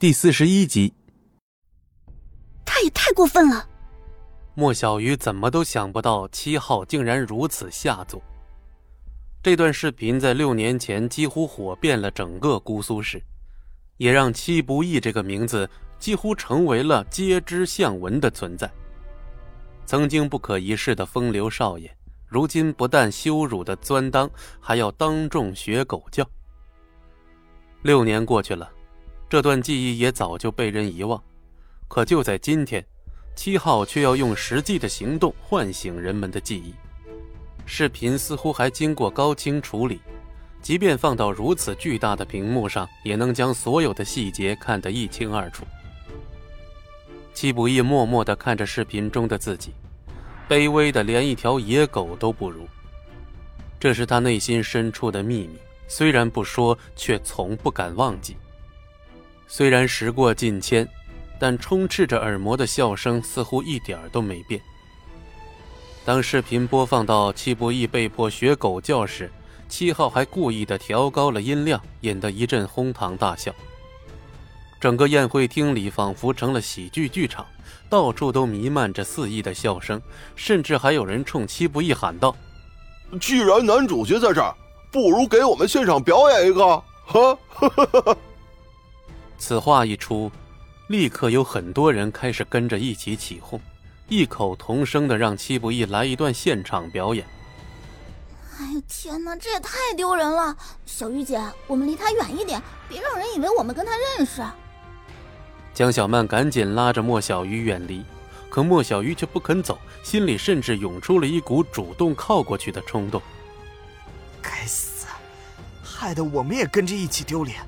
第四十一集。他也太过分了！莫小鱼怎么都想不到七号竟然如此下作。这段视频在六年前几乎火遍了整个姑苏市，也让七不义这个名字几乎成为了皆知巷闻的存在。曾经不可一世的风流少爷，如今不但羞辱的钻裆，还要当众学狗叫。六年过去了，这段记忆也早就被人遗忘。可就在今天，七号却要用实际的行动唤醒人们的记忆。视频似乎还经过高清处理，即便放到如此巨大的屏幕上，也能将所有的细节看得一清二楚。七不义默默地看着视频中的自己，卑微的连一条野狗都不如。这是他内心深处的秘密，虽然不说，却从不敢忘记。虽然时过境迁，但充斥着耳膜的笑声似乎一点都没变。当视频播放到戚不义被迫学狗叫时，七号还故意的调高了音量，引得一阵哄堂大笑。整个宴会厅里仿佛成了喜剧剧场，到处都弥漫着肆意的笑声，甚至还有人冲戚不义喊道：“既然男主角在这儿，不如给我们现场表演一个！”哈，哈哈哈哈，此话一出，立刻有很多人开始跟着一起起哄，异口同声的让戚不义来一段现场表演。哎呀天哪，这也太丢人了！小玉姐，我们离他远一点，别让人以为我们跟他认识。江小曼赶紧拉着莫小鱼远离，可莫小鱼却不肯走，心里甚至涌出了一股主动靠过去的冲动。该死，害得我们也跟着一起丢脸。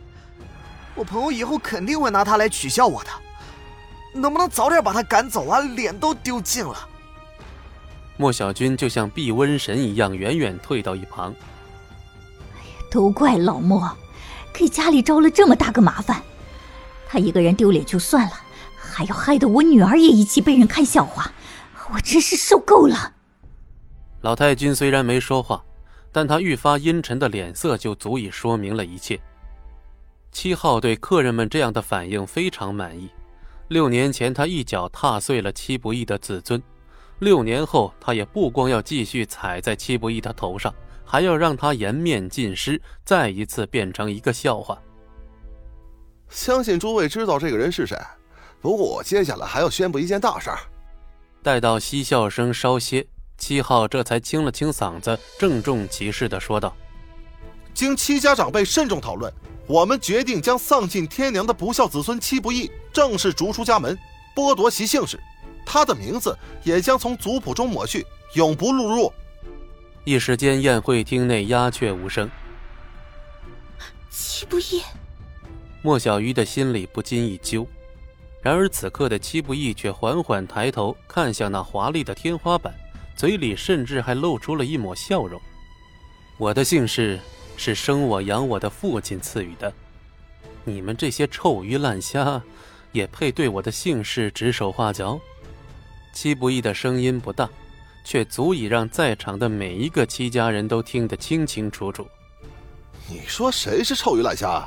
我朋友以后肯定会拿他来取笑我的，能不能早点把他赶走啊？脸都丢尽了。莫小军就像避瘟神一样，远远退到一旁。哎呀，都怪老莫，给家里招了这么大个麻烦。他一个人丢脸就算了，还要害得我女儿也一起被人看笑话，我真是受够了。老太君虽然没说话，但他愈发阴沉的脸色就足以说明了一切。七号对客人们这样的反应非常满意。六年前他一脚踏碎了七不义的自尊，六年后他也不光要继续踩在七不义的头上，还要让他颜面尽失，再一次变成一个笑话。相信诸位知道这个人是谁，不过我接下来还要宣布一件大事儿。待到嬉笑声稍歇，七号这才清了清嗓子，郑重其事地说道：“经戚家长辈慎重讨论，我们决定将丧尽天良的不孝子孙戚不义正式逐出家门，剥夺其姓氏，他的名字也将从族谱中抹去，永不录入。”一时间，宴会厅内鸦雀无声。戚不义。莫小鱼的心里不禁一揪，然而此刻的戚不义却缓缓抬头看向那华丽的天花板，嘴里甚至还露出了一抹笑容。我的姓氏是生我养我的父亲赐予的，你们这些臭鱼烂虾，也配对我的姓氏指手画脚？戚不义的声音不大，却足以让在场的每一个戚家人都听得清清楚楚。你说谁是臭鱼烂虾？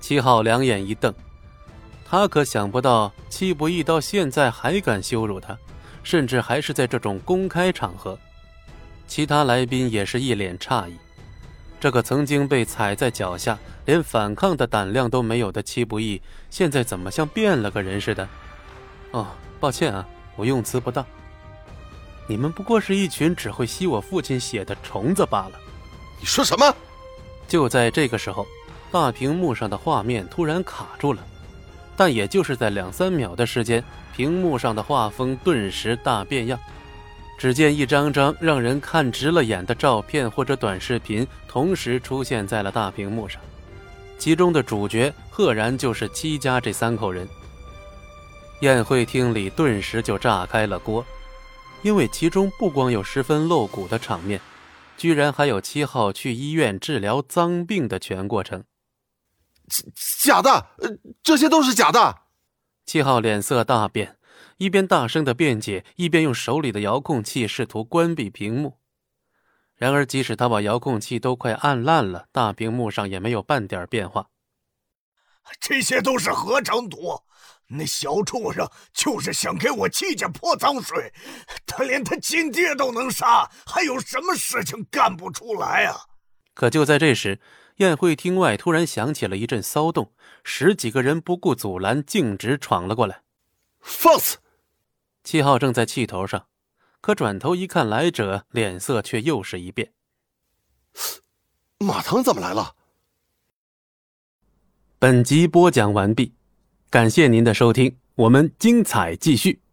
七号两眼一瞪，他可想不到戚不义到现在还敢羞辱他，甚至还是在这种公开场合。其他来宾也是一脸诧异，这个曾经被踩在脚下、连反抗的胆量都没有的戚不义，现在怎么像变了个人似的？哦，抱歉啊，我用词不当。你们不过是一群只会吸我父亲血的虫子罢了。你说什么？就在这个时候。大屏幕上的画面突然卡住了，但也就是在两三秒的时间，屏幕上的画风顿时大变样。只见一张张让人看直了眼的照片或者短视频同时出现在了大屏幕上，其中的主角赫然就是戚家这三口人。宴会厅里顿时就炸开了锅，因为其中不光有十分露骨的场面，居然还有七号去医院治疗脏病的全过程。假的，这些都是假的。七号脸色大变，一边大声的辩解，一边用手里的遥控器试图关闭屏幕。然而，即使他把遥控器都快按烂了，大屏幕上也没有半点变化。这些都是合成图。那小畜生就是想给我戚家泼脏水，他连他亲爹都能杀，还有什么事情干不出来啊？可就在这时，宴会厅外突然响起了一阵骚动，十几个人不顾阻拦，径直闯了过来。放肆！七号正在气头上，可转头一看来者，脸色却又是一变。马腾怎么来了？本集播讲完毕。感谢您的收听，我们精彩继续。